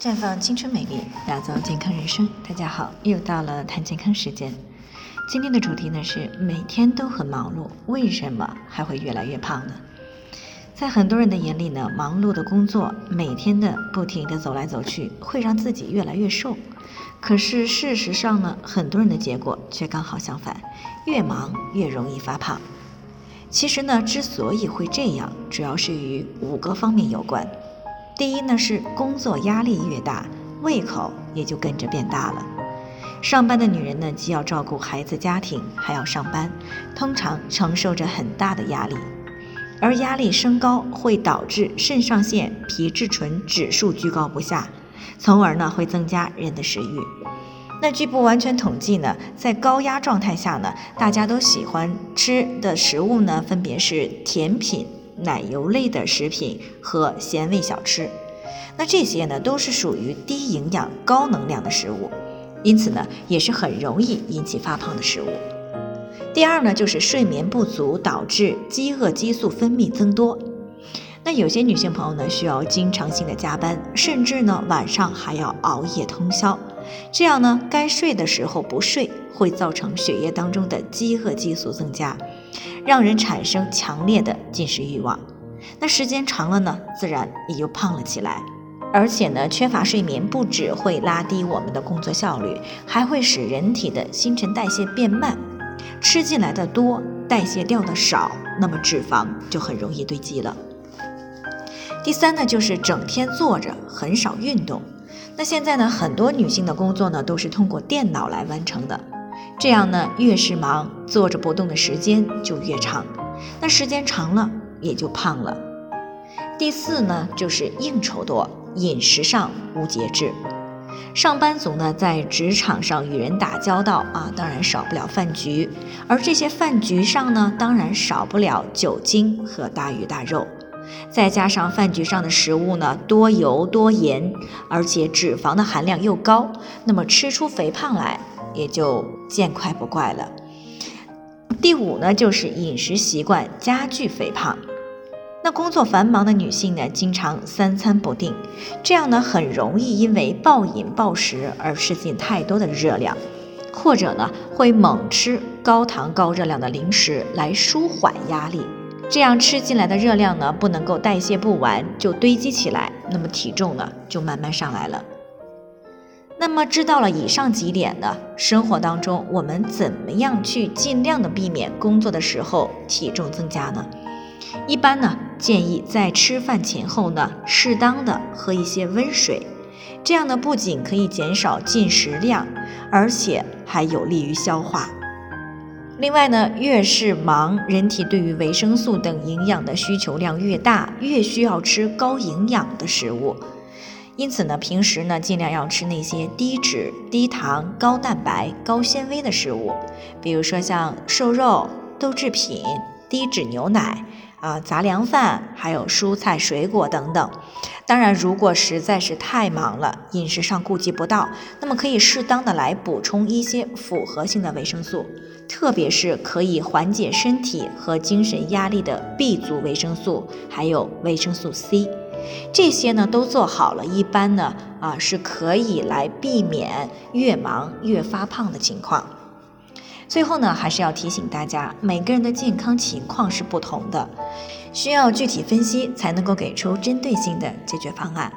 绽放青春美丽，打造健康人生。大家好，又到了谈健康时间。今天的主题呢是每天都很忙碌，为什么还会越来越胖呢？在很多人的眼里呢，忙碌的工作，每天的不停的走来走去，会让自己越来越瘦。可是事实上呢，很多人的结果却刚好相反，越忙越容易发胖。其实呢，之所以会这样，主要是与五个方面有关。第一呢是工作压力越大，胃口也就跟着变大了。上班的女人呢，既要照顾孩子、家庭，还要上班，通常承受着很大的压力。而压力升高会导致肾上腺皮质醇指数居高不下，从而呢会增加人的食欲。那据不完全统计呢，在高压状态下呢，大家都喜欢吃的食物呢，分别是甜品。奶油类的食品和咸味小吃，那这些呢都是属于低营养、高能量的食物，因此呢也是很容易引起发胖的食物。第二呢就是睡眠不足导致饥饿激素分泌增多，那有些女性朋友呢需要经常性的加班，甚至呢晚上还要熬夜通宵，这样呢该睡的时候不睡，会造成血液当中的饥饿激素增加。让人产生强烈的进食欲望，那时间长了呢，自然也就胖了起来。而且呢，缺乏睡眠不只会拉低我们的工作效率，还会使人体的新陈代谢变慢，吃进来的多，代谢掉的少，那么脂肪就很容易堆积了。第三呢，就是整天坐着，很少运动。那现在呢，很多女性的工作呢，都是通过电脑来完成的。这样呢，越是忙，坐着不动的时间就越长，那时间长了也就胖了。第四呢，就是应酬多，饮食上无节制。上班族呢，在职场上与人打交道啊，当然少不了饭局，而这些饭局上呢，当然少不了酒精和大鱼大肉，再加上饭局上的食物呢，多油多盐，而且脂肪的含量又高，那么吃出肥胖来。也就见怪不怪了。第五呢，就是饮食习惯加剧肥胖。那工作繁忙的女性呢，经常三餐不定，这样呢，很容易因为暴饮暴食而吃进太多的热量，或者呢，会猛吃高糖高热量的零食来舒缓压力。这样吃进来的热量呢，不能够代谢不完，就堆积起来，那么体重呢，就慢慢上来了。那么知道了以上几点呢，生活当中我们怎么样去尽量的避免工作的时候体重增加呢？一般呢建议在吃饭前后呢适当的喝一些温水，这样呢不仅可以减少进食量，而且还有利于消化。另外呢，越是忙，人体对于维生素等营养的需求量越大，越需要吃高营养的食物。因此呢，平时呢尽量要吃那些低脂、低糖、高蛋白、高纤维的食物，比如说像瘦肉、豆制品、低脂牛奶啊、杂粮饭，还有蔬菜水果等等。当然，如果实在是太忙了，饮食上顾及不到，那么可以适当的来补充一些复合性的维生素，特别是可以缓解身体和精神压力的 B 族维生素，还有维生素 C。这些呢都做好了，一般呢啊是可以来避免越忙越发胖的情况。最后呢，还是要提醒大家，每个人的健康情况是不同的，需要具体分析才能够给出针对性的解决方案。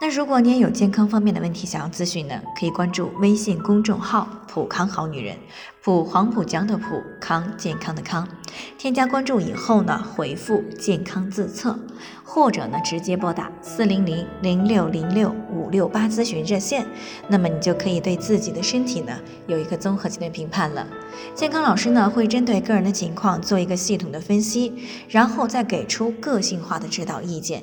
那如果你也有健康方面的问题想要咨询呢，可以关注微信公众号“普康好女人”，普黄浦江的普康健康的康。添加关注以后呢，回复“健康自测”，或者呢直接拨打四零零零六零六五六八咨询热线，那么你就可以对自己的身体呢有一个综合性的评判了。健康老师呢会针对个人的情况做一个系统的分析，然后再给出个性化的指导意见。